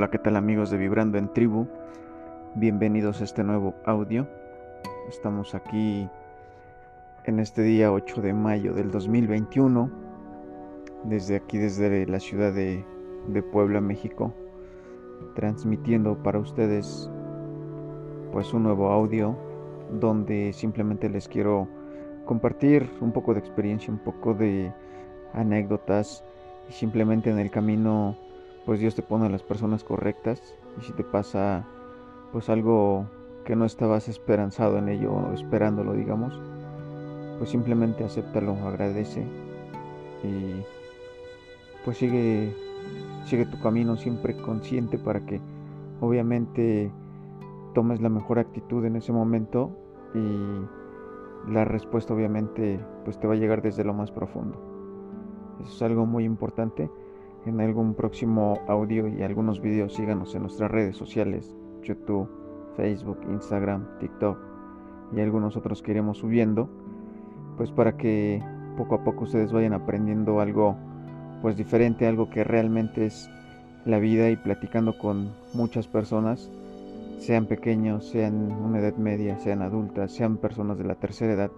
Hola, ¿qué tal amigos de Vibrando en Tribu? Bienvenidos a este nuevo audio. Estamos aquí en este día 8 de mayo del 2021, desde aquí, desde la ciudad de, de Puebla, México, transmitiendo para ustedes pues un nuevo audio donde simplemente les quiero compartir un poco de experiencia, un poco de anécdotas y simplemente en el camino pues Dios te pone a las personas correctas y si te pasa pues algo que no estabas esperanzado en ello esperándolo digamos pues simplemente acéptalo agradece y pues sigue sigue tu camino siempre consciente para que obviamente tomes la mejor actitud en ese momento y la respuesta obviamente pues te va a llegar desde lo más profundo. Eso es algo muy importante en algún próximo audio y algunos videos síganos en nuestras redes sociales, YouTube, Facebook, Instagram, TikTok y algunos otros que iremos subiendo, pues para que poco a poco ustedes vayan aprendiendo algo pues diferente, algo que realmente es la vida y platicando con muchas personas, sean pequeños, sean una edad media, sean adultas, sean personas de la tercera edad,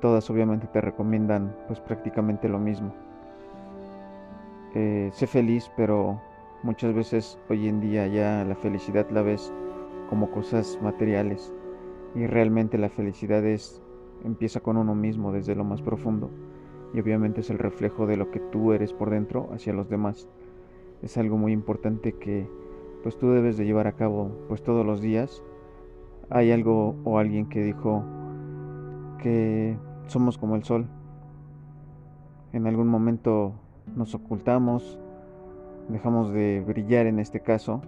todas obviamente te recomiendan pues prácticamente lo mismo eh, sé feliz, pero muchas veces hoy en día ya la felicidad la ves como cosas materiales y realmente la felicidad es empieza con uno mismo desde lo más profundo y obviamente es el reflejo de lo que tú eres por dentro hacia los demás. Es algo muy importante que pues tú debes de llevar a cabo pues todos los días. Hay algo o alguien que dijo que somos como el sol. En algún momento nos ocultamos, dejamos de brillar en este caso,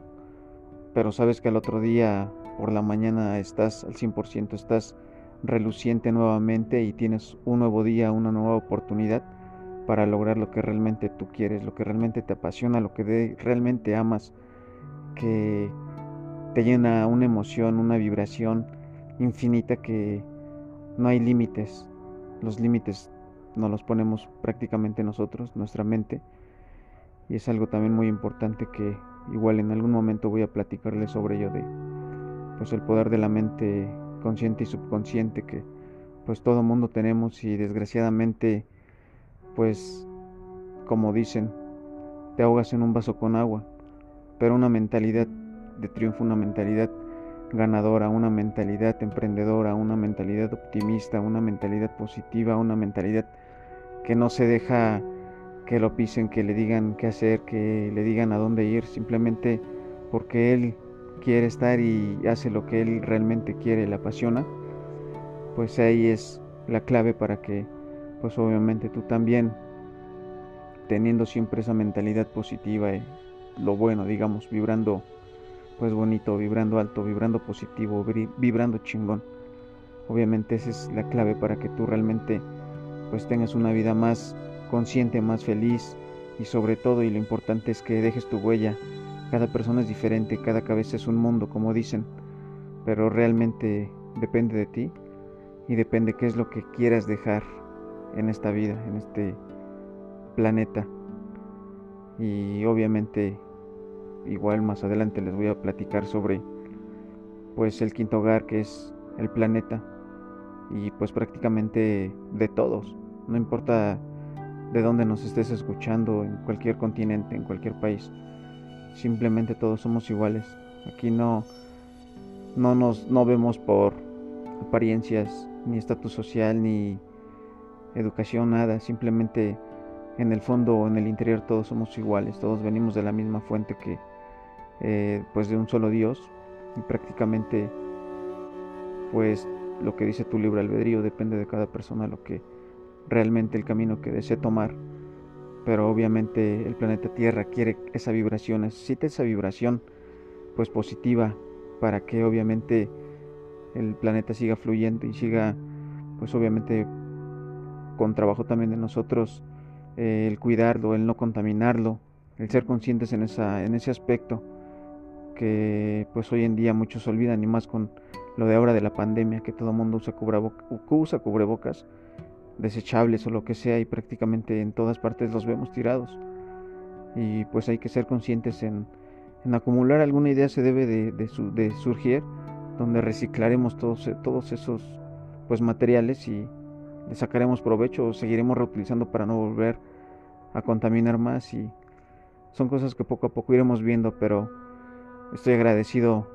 pero sabes que al otro día por la mañana estás al 100%, estás reluciente nuevamente y tienes un nuevo día, una nueva oportunidad para lograr lo que realmente tú quieres, lo que realmente te apasiona, lo que realmente amas, que te llena una emoción, una vibración infinita que no hay límites. Los límites nos los ponemos prácticamente nosotros, nuestra mente. Y es algo también muy importante que igual en algún momento voy a platicarles sobre ello de pues el poder de la mente consciente y subconsciente que pues todo mundo tenemos y desgraciadamente pues como dicen te ahogas en un vaso con agua pero una mentalidad de triunfo una mentalidad ganadora una mentalidad emprendedora una mentalidad optimista una mentalidad positiva una mentalidad que no se deja que lo pisen, que le digan qué hacer, que le digan a dónde ir, simplemente porque él quiere estar y hace lo que él realmente quiere, le apasiona, pues ahí es la clave para que, pues obviamente tú también, teniendo siempre esa mentalidad positiva y lo bueno, digamos, vibrando pues bonito, vibrando alto, vibrando positivo, vibrando chingón. Obviamente esa es la clave para que tú realmente pues tengas una vida más consciente, más feliz y sobre todo y lo importante es que dejes tu huella. Cada persona es diferente, cada cabeza es un mundo, como dicen, pero realmente depende de ti y depende qué es lo que quieras dejar en esta vida, en este planeta. Y obviamente igual más adelante les voy a platicar sobre pues el quinto hogar que es el planeta y pues prácticamente de todos. No importa de dónde nos estés escuchando, en cualquier continente, en cualquier país. Simplemente todos somos iguales. Aquí no, no nos no vemos por apariencias, ni estatus social, ni educación, nada. Simplemente en el fondo o en el interior todos somos iguales. Todos venimos de la misma fuente que, eh, pues de un solo Dios. Y prácticamente, pues lo que dice tu libre albedrío depende de cada persona lo que realmente el camino que desee tomar. Pero obviamente el planeta Tierra quiere esa vibración, necesita esa vibración pues positiva para que obviamente el planeta siga fluyendo y siga pues obviamente con trabajo también de nosotros eh, el cuidarlo, el no contaminarlo, el ser conscientes en, esa, en ese aspecto que pues hoy en día muchos olvidan y más con lo de ahora de la pandemia, que todo el mundo usa, usa cubrebocas desechables o lo que sea y prácticamente en todas partes los vemos tirados. Y pues hay que ser conscientes en, en acumular alguna idea se debe de, surgir, donde reciclaremos todos, todos esos pues materiales y le sacaremos provecho o seguiremos reutilizando para no volver a contaminar más y son cosas que poco a poco iremos viendo, pero estoy agradecido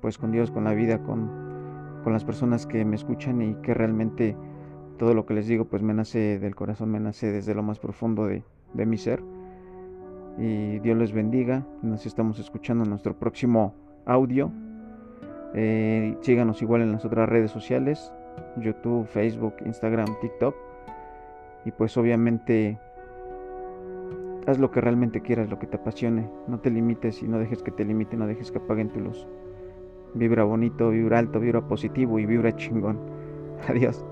pues con Dios, con la vida, con, con las personas que me escuchan y que realmente todo lo que les digo pues me nace del corazón, me nace desde lo más profundo de, de mi ser. Y Dios les bendiga. Nos estamos escuchando en nuestro próximo audio. Eh, síganos igual en las otras redes sociales. YouTube, Facebook, Instagram, TikTok. Y pues obviamente haz lo que realmente quieras, lo que te apasione. No te limites y no dejes que te limite, no dejes que apaguen tu luz. Vibra bonito, vibra alto, vibra positivo y vibra chingón. Adiós.